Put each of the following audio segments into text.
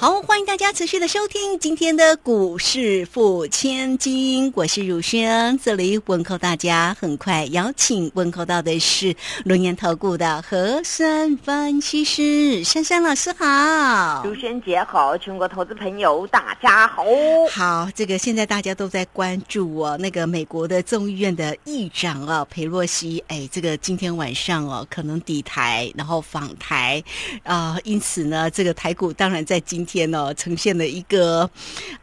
好，欢迎大家持续的收听今天的股市付千金，我是汝轩，这里问候大家。很快邀请问候到的是龙岩投顾的何山分析师珊珊老师好，汝轩姐好，全国投资朋友大家好。好，这个现在大家都在关注哦，那个美国的众议院的议长啊，佩洛西，哎，这个今天晚上哦可能抵台，然后访台啊，因此呢，这个台股当然在今天哦，呈现了一个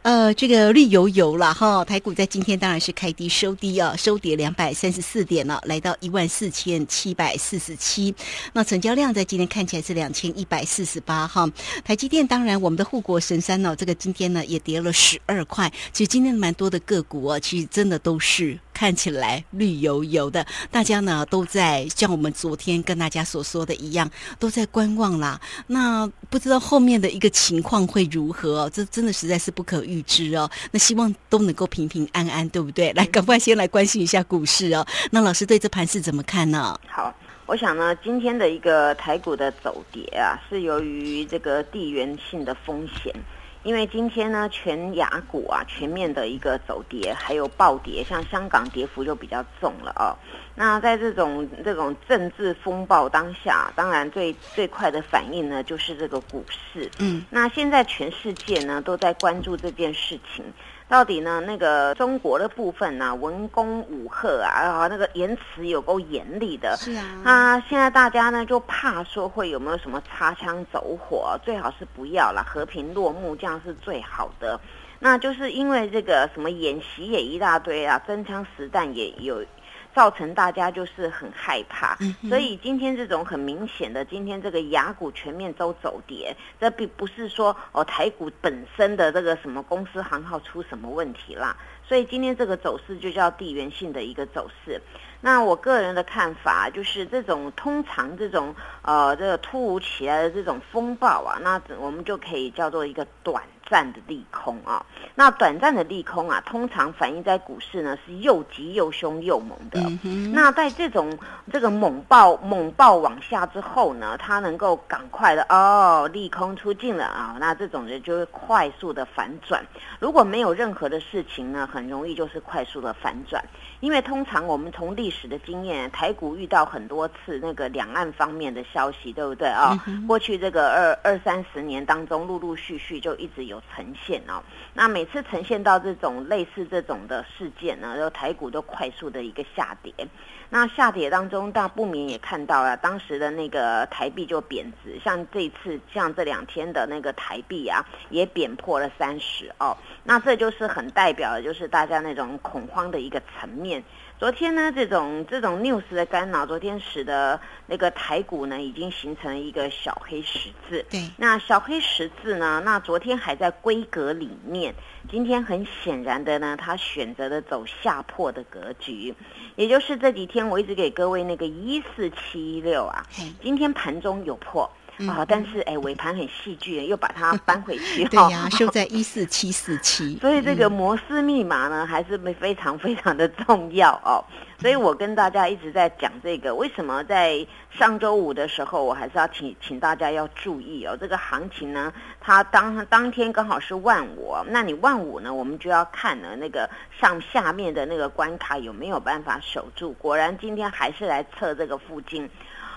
呃，这个绿油油了哈。台股在今天当然是开低收低啊，收跌两百三十四点了，来到一万四千七百四十七。那成交量在今天看起来是两千一百四十八哈。台积电当然我们的护国神山呢，这个今天呢也跌了十二块。其实今天蛮多的个股啊，其实真的都是。看起来绿油油的，大家呢都在像我们昨天跟大家所说的一样，都在观望啦。那不知道后面的一个情况会如何？这真的实在是不可预知哦。那希望都能够平平安安，对不对？来，赶快先来关心一下股市哦。那老师对这盘是怎么看呢？好，我想呢，今天的一个台股的走跌啊，是由于这个地缘性的风险。因为今天呢，全亚股啊全面的一个走跌，还有暴跌，像香港跌幅就比较重了哦。那在这种这种政治风暴当下，当然最最快的反应呢，就是这个股市。嗯，那现在全世界呢都在关注这件事情。到底呢？那个中国的部分呢？文攻武赫啊，那个言辞有够严厉的。是啊。啊，现在大家呢就怕说会有没有什么擦枪走火，最好是不要了，和平落幕，这样是最好的。那就是因为这个什么演习也一大堆啊，真枪实弹也有。造成大家就是很害怕，所以今天这种很明显的，今天这个雅股全面都走跌，这并不是说哦台股本身的这个什么公司行号出什么问题啦，所以今天这个走势就叫地缘性的一个走势。那我个人的看法就是，这种通常这种呃这个突如其来的这种风暴啊，那我们就可以叫做一个短。暂的利空啊，那短暂的利空啊，通常反映在股市呢是又急又凶又猛的。那在这种这个猛爆猛爆往下之后呢，它能够赶快的哦，利空出尽了啊，那这种人就会快速的反转。如果没有任何的事情呢，很容易就是快速的反转。因为通常我们从历史的经验，台股遇到很多次那个两岸方面的消息，对不对啊？过去这个二二三十年当中，陆陆续续就一直有呈现哦。那每次呈现到这种类似这种的事件呢，然后台股都快速的一个下跌。那下跌当中，大不免也看到了当时的那个台币就贬值，像这次像这两天的那个台币啊，也贬破了三十哦。那这就是很代表的，就是大家那种恐慌的一个层面。昨天呢，这种这种 news 的干扰，昨天使得那个台股呢，已经形成了一个小黑十字。对，那小黑十字呢，那昨天还在规格里面，今天很显然的呢，它选择了走下破的格局，也就是这几天我一直给各位那个一四七一六啊，今天盘中有破。啊，但是哎，尾盘很戏剧，又把它搬回去。对呀，收在一四七四七。所以这个摩斯密码呢，还是非常非常的重要哦。所以我跟大家一直在讲这个，为什么在上周五的时候，我还是要请请大家要注意哦。这个行情呢，它当当天刚好是万五，那你万五呢，我们就要看呢那个上下面的那个关卡有没有办法守住。果然今天还是来测这个附近。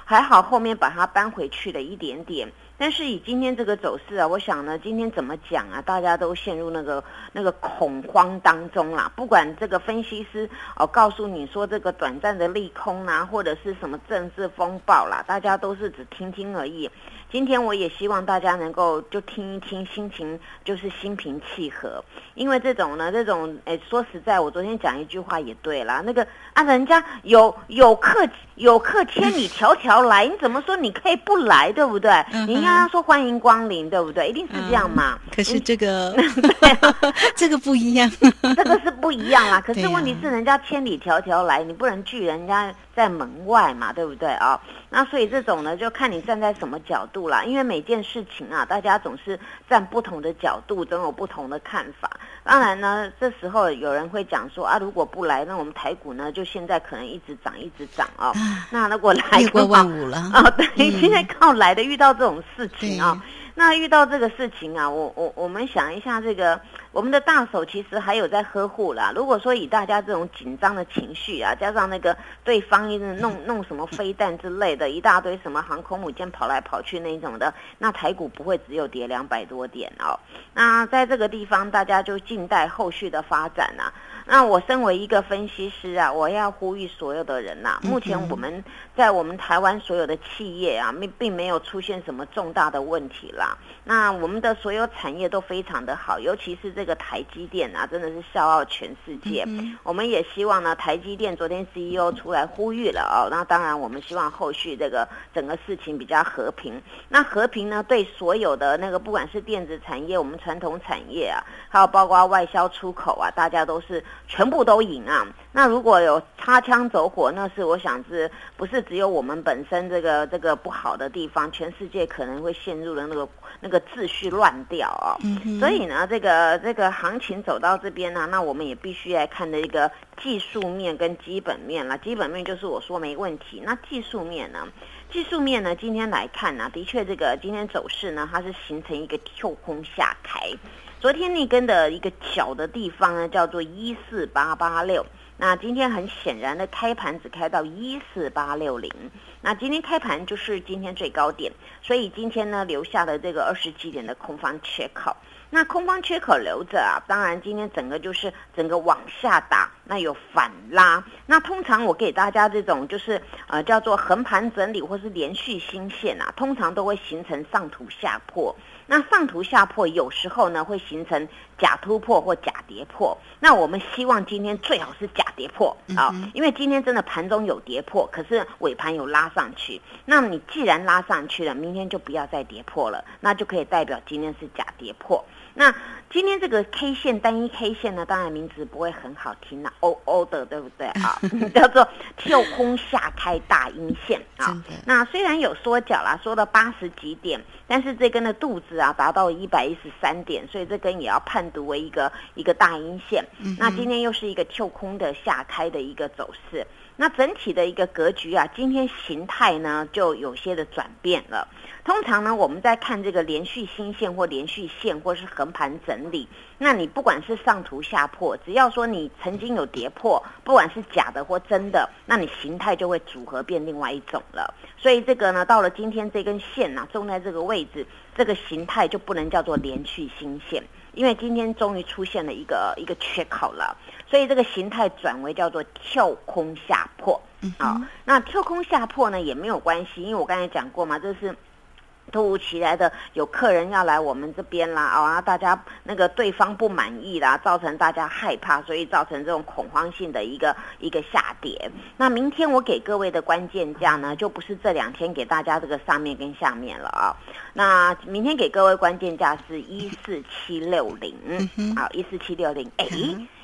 还好后面把它搬回去了一点点，但是以今天这个走势啊，我想呢，今天怎么讲啊？大家都陷入那个那个恐慌当中啦。不管这个分析师哦告诉你说这个短暂的利空啊，或者是什么政治风暴啦，大家都是只听听而已。今天我也希望大家能够就听一听，心情就是心平气和，因为这种呢，这种诶，说实在，我昨天讲一句话也对啦，那个啊，人家有有客有客千里迢迢来，你怎么说你可以不来，对不对？你要该说欢迎光临，对不对？一定是这样嘛。可是这个，对啊，这个不一样。这个是不一样啦。可是问题是，人家千里迢迢来，你不能拒人家在门外嘛，对不对啊？那所以这种呢，就看你站在什么角度啦。因为每件事情啊，大家总是站不同的角度，总有不同的看法。当然呢，这时候有人会讲说啊，如果不来，那我们台股呢，就现在可能一直涨，一直涨哦。那如果来啊越过的话万五了。啊，对，嗯现在靠来的遇到这种事情啊对，那遇到这个事情啊，我我我们想一下，这个我们的大手其实还有在呵护啦。如果说以大家这种紧张的情绪啊，加上那个对方一直弄 弄什么飞弹之类的，一大堆什么航空母舰跑来跑去那种的，那台股不会只有跌两百多点哦。那在这个地方，大家就静待后续的发展啊。那我身为一个分析师啊，我要呼吁所有的人呐、目前我们在我们台湾所有的企业啊，并并没有出现什么重大的问题啦。那我们的所有产业都非常的好，尤其是这个台积电啊，真的是笑傲全世界。嗯我们也希望呢，台积电昨天 CEO 出来呼吁了哦。那当然，我们希望后续这个整个事情比较和平。那和平呢，对所有的那个不管是电子产业、我们传统产业啊，还有包括外销出口啊，大家都是全部都赢啊。那如果有擦枪走火，那是我想是不是只有我们本身这个这个不好的地方，全世界可能会陷入了那个那个秩序乱掉啊、嗯所以呢，这个这个行情走到这边呢、那我们也必须来看的一个技术面跟基本面了。基本面就是我说没问题，那技术面呢？技术面呢，今天来看呢、的确这个今天走势呢，它是形成一个跳空下开。昨天那根的一个小的地方呢，叫做一四八八六。那今天很显然的开盘只开到一四八六零，那今天开盘就是今天最高点，所以今天呢留下的这个二十几点的空方缺口。那空方缺口留着啊，当然今天整个就是整个往下打，那有反拉。那通常我给大家这种就是呃叫做横盘整理或是连续新线啊，通常都会形成上图下破。那上图下破有时候呢会形成假突破或假跌破。那我们希望今天最好是假跌破啊、因为今天真的盘中有跌破，可是尾盘有拉上去。那你既然拉上去了，明天就不要再跌破了，那就可以代表今天是假跌破。那今天这个 K 线单一 K 线呢，当然名字不会很好听啦，O O 的对不对啊？叫做跳空下开大阴线啊。那虽然有缩脚啦，缩到八十几点，但是这根的肚子啊达到一百一十三点，所以这根也要判读为一个一个大阴线。那今天又是一个跳空的下开的一个走势。那整体的一个格局啊，今天形态呢就有些的转变了。通常呢，我们在看这个连续新线或连续线或是横盘整理，那你不管是上图下破，只要说你曾经有跌破，不管是假的或真的，那你形态就会组合变另外一种了。所以这个呢，到了今天这根线呢、种在这个位置，这个形态就不能叫做连续新线，因为今天终于出现了一个一个缺口了，所以这个形态转为叫做跳空下破。啊、那跳空下破呢也没有关系，因为我刚才讲过嘛，这是。突如其来的有客人要来我们这边啦，哦，然后大家那个对方不满意啦，造成大家害怕，所以造成这种恐慌性的一个一个下跌。那明天我给各位的关键价呢，就不是这两天给大家这个上面跟下面了啊。那明天给各位关键价是一四七六零，好，一四七六零，哎，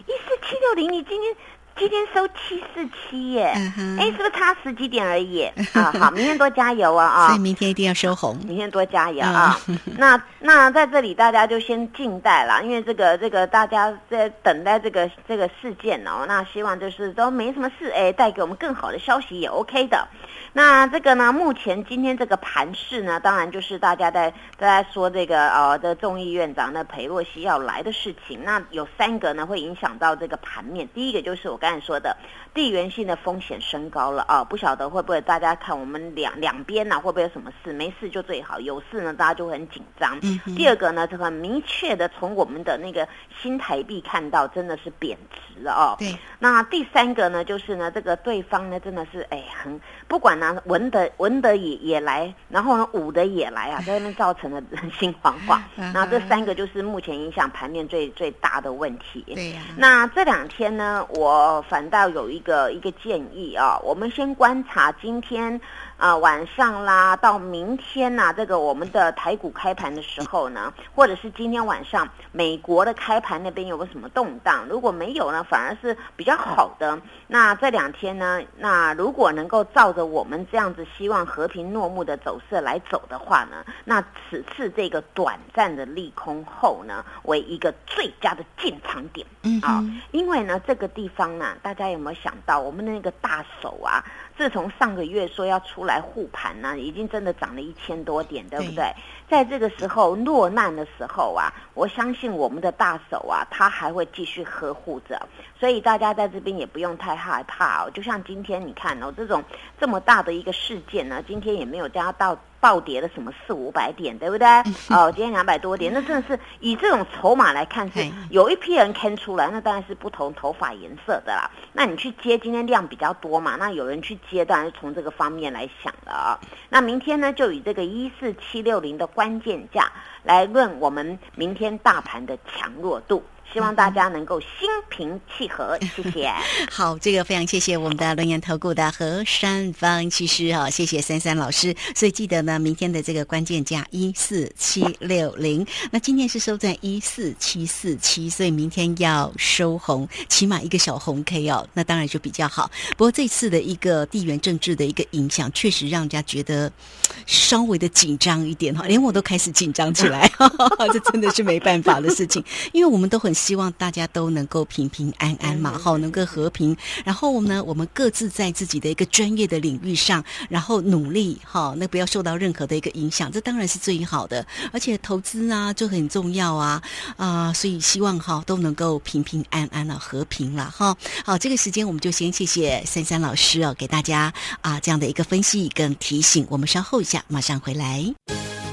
一四七六零，你今天。今天收七四七耶，哎、是不是差十几点而已？啊，好，明天多加油啊啊！所以明天一定要收红。明天多加油啊！那那在这里大家就先静待啦，因为这个这个大家在等待这个这个事件哦。那希望就是都没什么事，哎，带给我们更好的消息也 OK 的。那这个呢，目前今天这个盘势呢，当然就是大家在在说这个呃的众议院长的裴洛西要来的事情。那有三个呢会影响到这个盘面，第一个就是我刚才说的地缘性的风险升高了啊，不晓得会不会大家看我们两两边呢、会不会有什么事？没事就最好，有事呢大家就会很紧张。嗯第二个呢，这个很明确的从我们的那个新台币看到，真的是贬值了哦。对，那第三个呢，就是呢，这个对方呢，真的是哎，很不管呢，文的文的也也来，然后呢，武的也来啊，在那边造成了人心惶惶。那这三个就是目前影响盘面最最大的问题。对呀、那这两天呢，我反倒有一个一个建议啊，我们先观察今天啊晚上啦，到明天呐，这个我们的台股开盘的时候呢，或者是今天晚上美国的开盘那边有个什么动荡？如果没有呢，反而是比较好的。那这两天呢，那如果能够照着我们这样子希望和平落幕的走势来走的话呢，那此次这个短暂的利空后呢，为一个最佳的进场点。嗯啊，因为呢，这个地方呢，大家有没有想到，我们的那个大手啊，自从上个月说要出来护盘呢，已经真的涨了一千多点，对不对？在这个时候落难的时候啊，我相信我们的大手啊，他还会继续呵护着，所以大家在这边也不用太害怕哦。就像今天你看哦，这种这么大的一个事件呢，今天也没有加到。暴跌了什么四五百点，对不对？哦，今天两百多点，那真的是以这种筹码来看，是有一批人看出来，那当然是不同头发颜色的啦。那你去接，今天量比较多嘛，那有人去接，当然是从这个方面来想了啊。那明天呢，就以这个一四七六零的关键价来论我们明天大盘的强弱度。希望大家能够心平气和，谢谢。好，这个非常谢谢我们的龙岩投顾的何山方其实哈，谢谢珊珊老师。所以记得呢，明天的这个关键价一四七六零，那今天是收在一四七四七，所以明天要收红，起码一个小红 K 哦，那当然就比较好。不过这次的一个地缘政治的一个影响，确实让人家觉得稍微的紧张一点哈，连我都开始紧张起来，这真的是没办法的事情，因为我们都很。希望大家都能够平平安安嘛，好，能够和平。然后呢，我们各自在自己的一个专业的领域上，然后努力，哈，那不要受到任何的一个影响，这当然是最好的。而且投资啊，就很重要啊，啊，所以希望哈都能够平平安安了，和平了，哈。好，这个时间我们就先谢谢珊珊老师哦，给大家啊这样的一个分析跟提醒。我们稍后一下马上回来。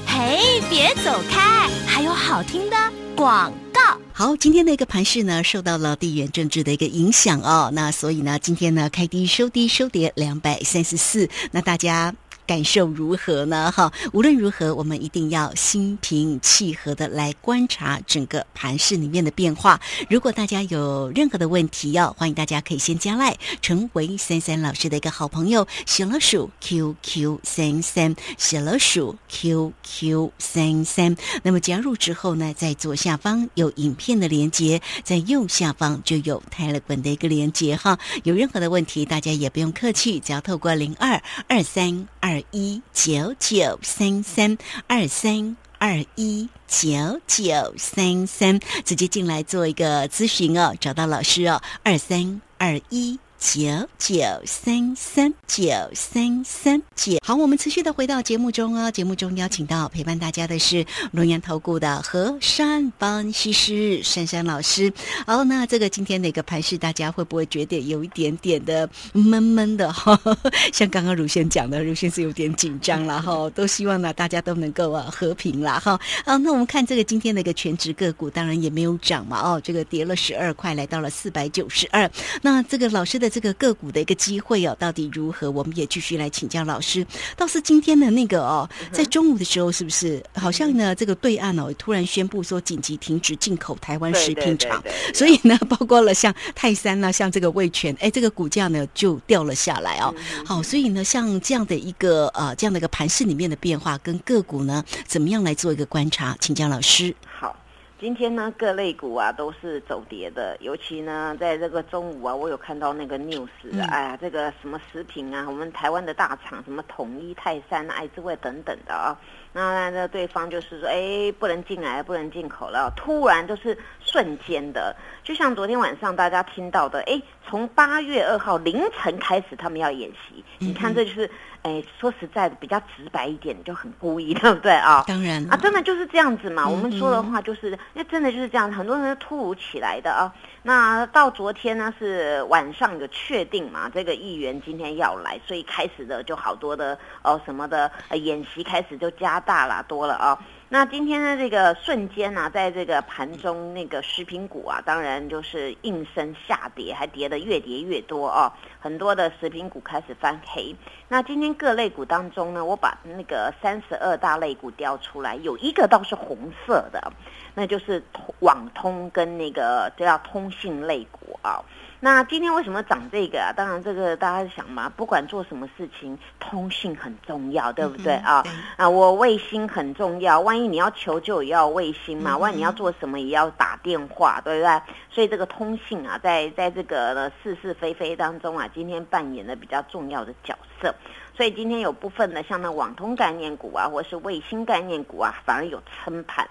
嘿，别走开，还有好听的广告。好，今天的一个盘势呢，受到了地缘政治的一个影响哦，那所以呢，今天呢开低收低收跌两百三十四，那大家。感受如何呢？哈，无论如何，我们一定要心平气和的来观察整个盘市里面的变化。如果大家有任何的问题，要欢迎大家可以先加来，成为三三老师的一个好朋友，小老鼠 QQ 三三，小老鼠 QQ 三三。那么加入之后呢，在左下方有影片的连接，在右下方就有泰勒本的一个连接哈。有任何的问题，大家也不用客气，只要透过零二二三二。二一九九三三二三二一九九三三，直接进来做一个咨询哦，找到老师哦，二三二一。九九三三九三三九，好，我们持续的回到节目中哦。节目中邀请到陪伴大家的是龙岩投顾的何山分析师珊珊老师。好，那这个今天的一个盘势，大家会不会觉得有一点点的闷闷的哈？像刚刚如先讲的，如先是有点紧张了 哈。都希望呢，大家都能够啊和平啦哈。好，那我们看这个今天的一个全职个股，当然也没有涨嘛哦，这个跌了十二块，来到了四百九十二。那这个老师的。这个个股的一个机会哦，到底如何？我们也继续来请教老师。倒是今天的那个哦，在中午的时候，是不是好像呢？这个对岸哦，突然宣布说紧急停止进口台湾食品厂，所以呢，包括了像泰山呐，像这个味全，哎，这个股价呢就掉了下来哦。好，所以呢，像这样的一个呃，这样的一个盘势里面的变化，跟个股呢，怎么样来做一个观察？请教老师。好。今天呢，各类股啊都是走跌的，尤其呢，在这个中午啊，我有看到那个 news，哎呀，这个什么食品啊，我们台湾的大厂，什么统一、泰山、爱之味等等的啊，那那对方就是说，哎，不能进来，不能进口了，突然就是瞬间的，就像昨天晚上大家听到的，哎，从八月二号凌晨开始，他们要演习，你看这就是。哎，说实在的，比较直白一点，就很故意，对不对啊？当然啊，真的就是这样子嘛。我们说的话就是，那真的就是这样，很多人是突如其来的啊。那到昨天呢，是晚上有确定嘛，这个议员今天要来，所以开始的就好多的哦什么的演习开始就加大了多了啊。那今天的这个瞬间呢，在这个盘中那个食品股啊，当然就是应声下跌，还跌得越跌越多哦。很多的食品股开始翻黑。那今天各类股当中呢，我把那个三十二大类股调出来，有一个倒是红色的，那就是网通跟那个叫通信类股。啊。那今天为什么涨这个啊？当然，这个大家想嘛，不管做什么事情，通信很重要，对不对啊？啊，我卫星很重要，万一你要求救也要卫星嘛，万一你要做什么也要打电话，对不对？所以这个通信啊，在在这个是是非非当中啊，今天扮演了比较重要的角色。所以今天有部分的像那网通概念股啊，或是卫星概念股啊，反而有撑盘，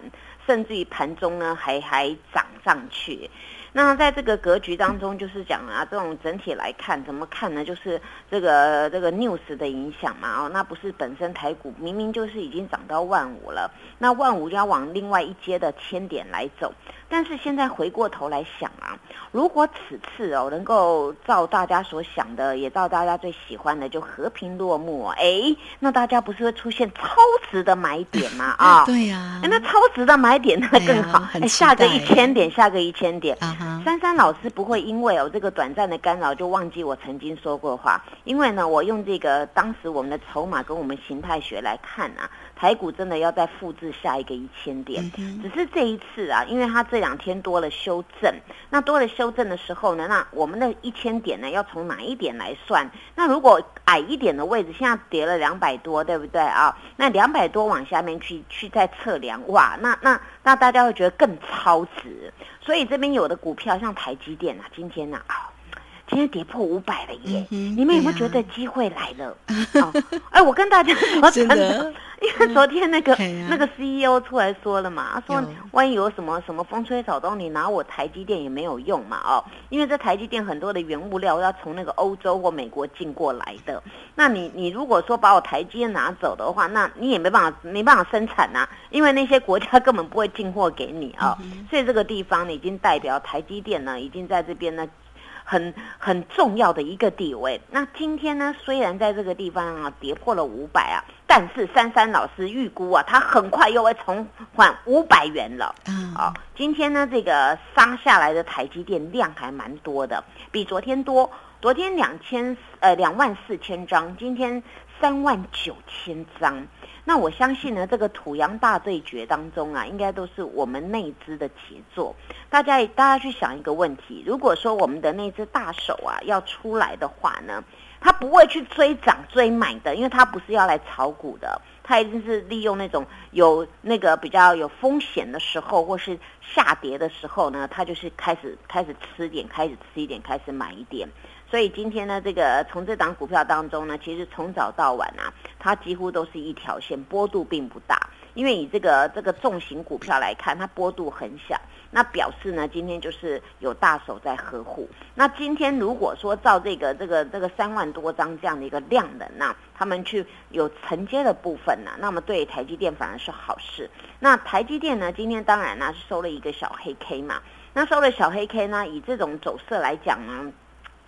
甚至于盘中呢还还涨上去。那在这个格局当中，就是讲啊，这种整体来看，怎么看呢？就是这个这个 news 的影响嘛，哦，那不是本身台股明明就是已经涨到万五了，那万五要往另外一阶的千点来走。但是现在回过头来想啊，如果此次哦能够照大家所想的，也照大家最喜欢的，就和平落幕，哎，那大家不是会出现超值的买点吗？啊，对呀，那超值的买点那更好，哎，下个一千点，下个一千点。珊珊老师不会因为有这个短暂的干扰就忘记我曾经说过话，因为呢，我用这个当时我们的筹码跟我们形态学来看啊。台股真的要再复制下一个一千点，只是这一次啊，因为它这两天多了修正，那多了修正的时候呢，那我们的一千点呢，要从哪一点来算？那如果矮一点的位置，现在跌了两百多，对不对啊？那两百多往下面去去再测量，哇，那那那大家会觉得更超值。所以这边有的股票像台积电啊，今天呢啊。今天跌破五百了耶！你们有没有觉得机会来了？哎，我跟大家说真的，因 为昨天那个那个 CEO 出来说了嘛，他说万一有什么什么风吹草动，你拿我台积电也没有用嘛哦，因为这台积电很多的原物料要从那个欧洲或美国进过来的，那你你如果说把我台积电拿走的话，那你也没办法没办法生产呐，因为那些国家根本不会进货给你啊，所以这个地方呢，已经代表台积电呢，已经在这边呢。很很重要的一个地位。那今天呢，虽然在这个地方啊跌破了五百啊，但是珊珊老师预估啊，它很快又会重返五百元了。嗯，好，今天呢，这个杀下来的台积电量还蛮多的，比昨天多。昨天两千呃两万四千张，今天三万九千张。那我相信呢，这个土洋大对决当中啊，应该都是我们内资的杰作。大家大家去想一个问题：如果说我们的那只大手啊要出来的话呢，他不会去追涨追买的，因为他不是要来炒股的，他一定是利用那种有那个比较有风险的时候，或是下跌的时候呢，他就是开始开始吃点，开始吃一点，开始买一点。所以今天呢，这个从这档股票当中呢，其实从早到晚啊，它几乎都是一条线，波度并不大。因为以这个这个重型股票来看，它波度很小，那表示呢，今天就是有大手在呵护。那今天如果说照这个这个这个三万多张这样的一个量能那他们去有承接的部分呢，那么对台积电反而是好事。那台积电呢，今天当然呢是收了一个小黑 K 嘛，那收了小黑 K 呢，以这种走势来讲呢。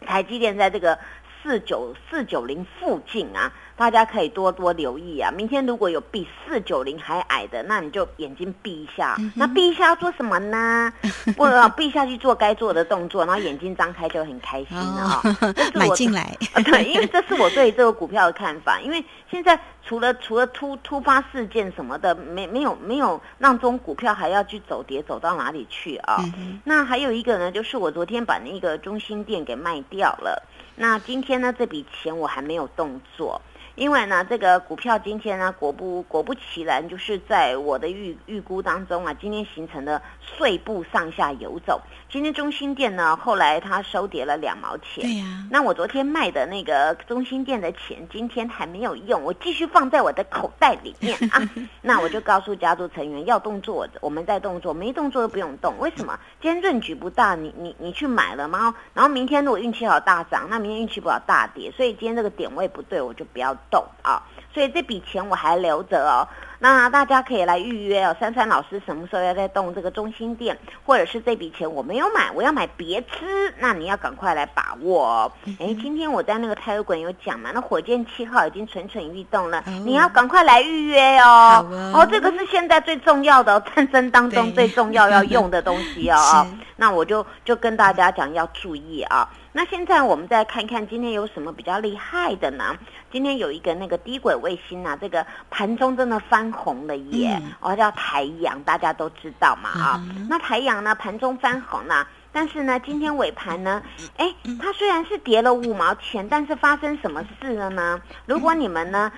台积电在这个四九四九零附近啊。大家可以多多留意啊！明天如果有比四九零还矮的，那你就眼睛闭一下。那闭一下要做什么呢？不，闭下去做该做的动作，然后眼睛张开就很开心了啊！买进来，对，因为这是我对这个股票的看法。因为现在除了除了突突发事件什么的，没没有没有让中股票还要去走跌走到哪里去啊？那还有一个呢，就是我昨天把那个中心店给卖掉了。那今天呢，这笔钱我还没有动作。因为呢，这个股票今天呢，果不果不其然，就是在我的预预估当中啊，今天形成了碎步上下游走。今天中心店呢，后来它收跌了两毛钱。对呀。那我昨天卖的那个中心店的钱，今天还没有用，我继续放在我的口袋里面 啊。那我就告诉家族成员，要动作我们在动作，没动作都不用动。为什么？今天润局不大，你你你去买了吗？然后明天如果运气好大涨，那明天运气不好大跌，所以今天这个点位不对，我就不要。动啊，所以这笔钱我还留着哦。那大家可以来预约哦。珊珊老师什么时候要再动这个中心店，或者是这笔钱我没有买，我要买别支，那你要赶快来把握哦。哎，今天我在那个泰国馆有讲嘛，那火箭七号已经蠢蠢欲动了，你要赶快来预约哦。哦，这个是现在最重要的 战争当中最重要要用的东西哦。那我就就跟大家讲要注意啊。那现在我们再看看今天有什么比较厉害的呢？今天有一个那个低轨卫星啊，这个盘中真的翻红了耶！哦，叫台阳，大家都知道嘛啊。那台阳呢，盘中翻红呢，但是呢，今天尾盘呢，哎，它虽然是跌了五毛钱，但是发生什么事了呢？如果你们呢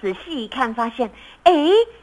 仔细一看，发现，哎，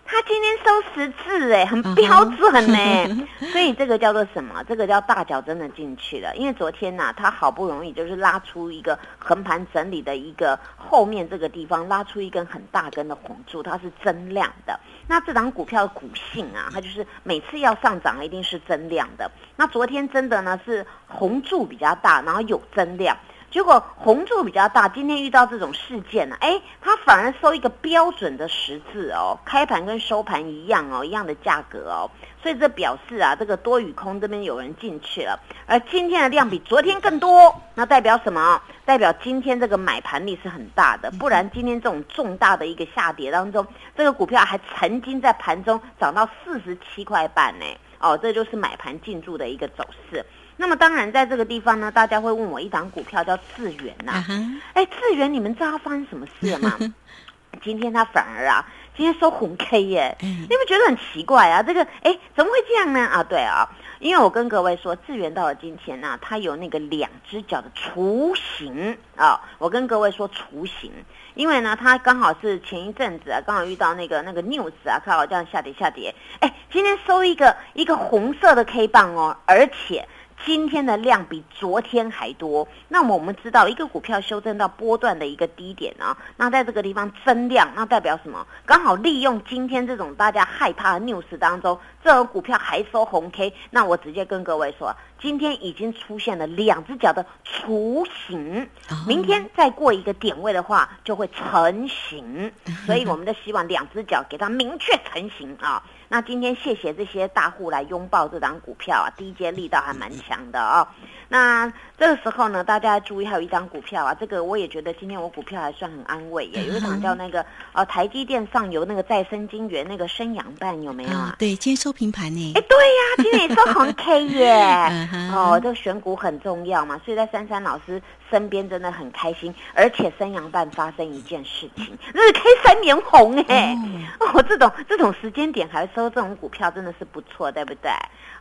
它今天收十字，哎，很标准呢。所以这个叫做什么？这个叫大脚真的进去了。因为昨天呢，它好不容易就是拉出一个横盘整理的一个后面这个地方拉出一根很大根的红柱，它是增量的。那这档股票的股性啊，它就是每次要上涨一定是增量的。那昨天真的呢是红柱比较大，然后有增量。结果红柱比较大，今天遇到这种事件呢，哎，它反而收一个标准的十字哦，开盘跟收盘一样哦，一样的价格哦，所以这表示啊，这个多与空这边有人进去了，而今天的量比昨天更多，那代表什么？代表今天这个买盘力是很大的，不然今天这种重大的一个下跌当中，这个股票还曾经在盘中涨到四十七块半呢，哦，这就是买盘进驻的一个走势。那么当然，在这个地方呢，大家会问我一档股票叫智源呐。哎，智源，你们知道发生什么事了吗？今天它反而啊，今天收红 K 耶，你们觉得很奇怪啊？这个哎，怎么会这样呢？啊，对啊，因为我跟各位说，智源到了今天呢，它有那个两只脚的雏形啊。我跟各位说雏形，因为呢，它刚好是前一阵子啊，刚好遇到那个那个 news 啊，刚好这样下跌下跌。哎，今天收一个一个红色的 K 棒哦，而且。今天的量比昨天还多，那么我们知道一个股票修正到波段的一个低点啊，那在这个地方增量，那代表什么？刚好利用今天这种大家害怕的 news 当中，这个股票还收红 K，那我直接跟各位说，今天已经出现了两只脚的雏形，明天再过一个点位的话就会成型，所以我们的希望两只脚给它明确成型啊。那今天谢谢这些大户来拥抱这档股票啊，低阶力道还蛮强的哦。那这个时候呢，大家注意，还有一张股票啊，这个我也觉得今天我股票还算很安慰耶。有一档叫那个呃台积电上游那个再生晶圆那个生阳半有没有啊？对，今天收平盘呢。哎，对呀，今天也收红 K 耶。哦，这个选股很重要嘛，所以在珊珊老师身边真的很开心。而且三阳半发生一件事情，日 K 三连红哎。哦，这种这种时间点还收这种股票真的是不错，对不对？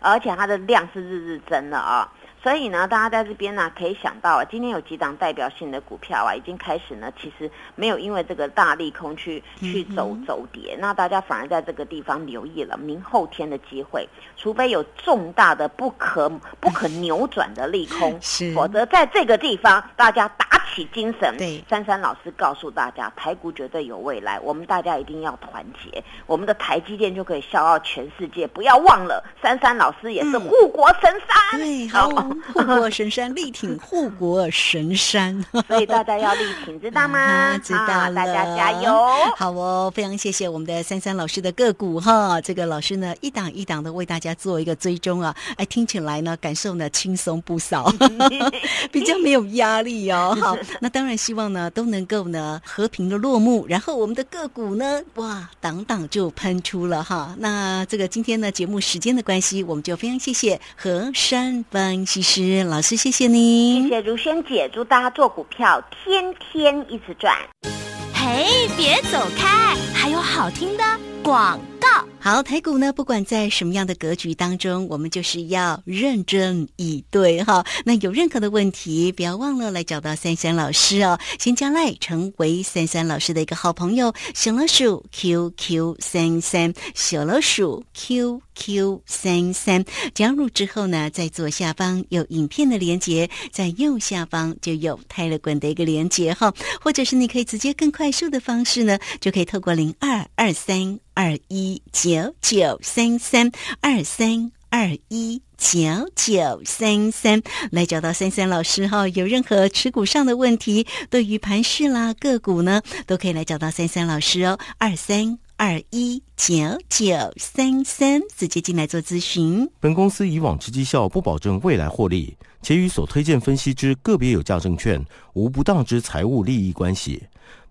而且它的量是日日增的啊。所以呢，大家在这边呢可以想到啊，今天有几档代表性的股票啊，已经开始呢，其实没有因为这个大利空去去走走跌，那大家反而在这个地方留意了明后天的机会，除非有重大的不可不可扭转的利空，否则在这个地方大家打起精神。对，珊珊老师告诉大家，台股绝对有未来，我们大家一定要团结，我们的台积电就可以笑傲全世界。不要忘了，珊珊老师也是护国神山。对，好。护国神山力挺护国神山，所以大家要力挺，知道吗？知道了，大家加油！好哦，非常谢谢我们的珊珊老师的个股哈。这个老师呢，一档一档的为大家做一个追踪啊，哎，听起来呢，感受呢轻松不少，比较没有压力哦。好，那当然希望呢都能够呢和平的落幕，然后我们的个股呢，哇，挡挡就喷出了哈。那这个今天呢节目时间的关系，我们就非常谢谢何山分析。师老师，谢谢您，谢谢如萱姐，祝大家做股票天天一直赚。嘿，别走开，还有好听的广告。好，台股呢，不管在什么样的格局当中，我们就是要认真以对哈。那有任何的问题，不要忘了来找到三三老师哦。先加赖成为三三老师的一个好朋友，小老鼠 QQ 三三，小老鼠 QQ 三三。加入之后呢，在左下方有影片的连接，在右下方就有泰勒滚的一个连接哈。或者是你可以直接更快速的方式呢，就可以透过零二二三。二一九九三三二三二一九九三三，来找到三三老师哈。有任何持股上的问题，对于盘市啦个股呢，都可以来找到三三老师哦。二三二一九九三三，直接进来做咨询。本公司以往之绩效不保证未来获利，且与所推荐分析之个别有价证券无不当之财务利益关系。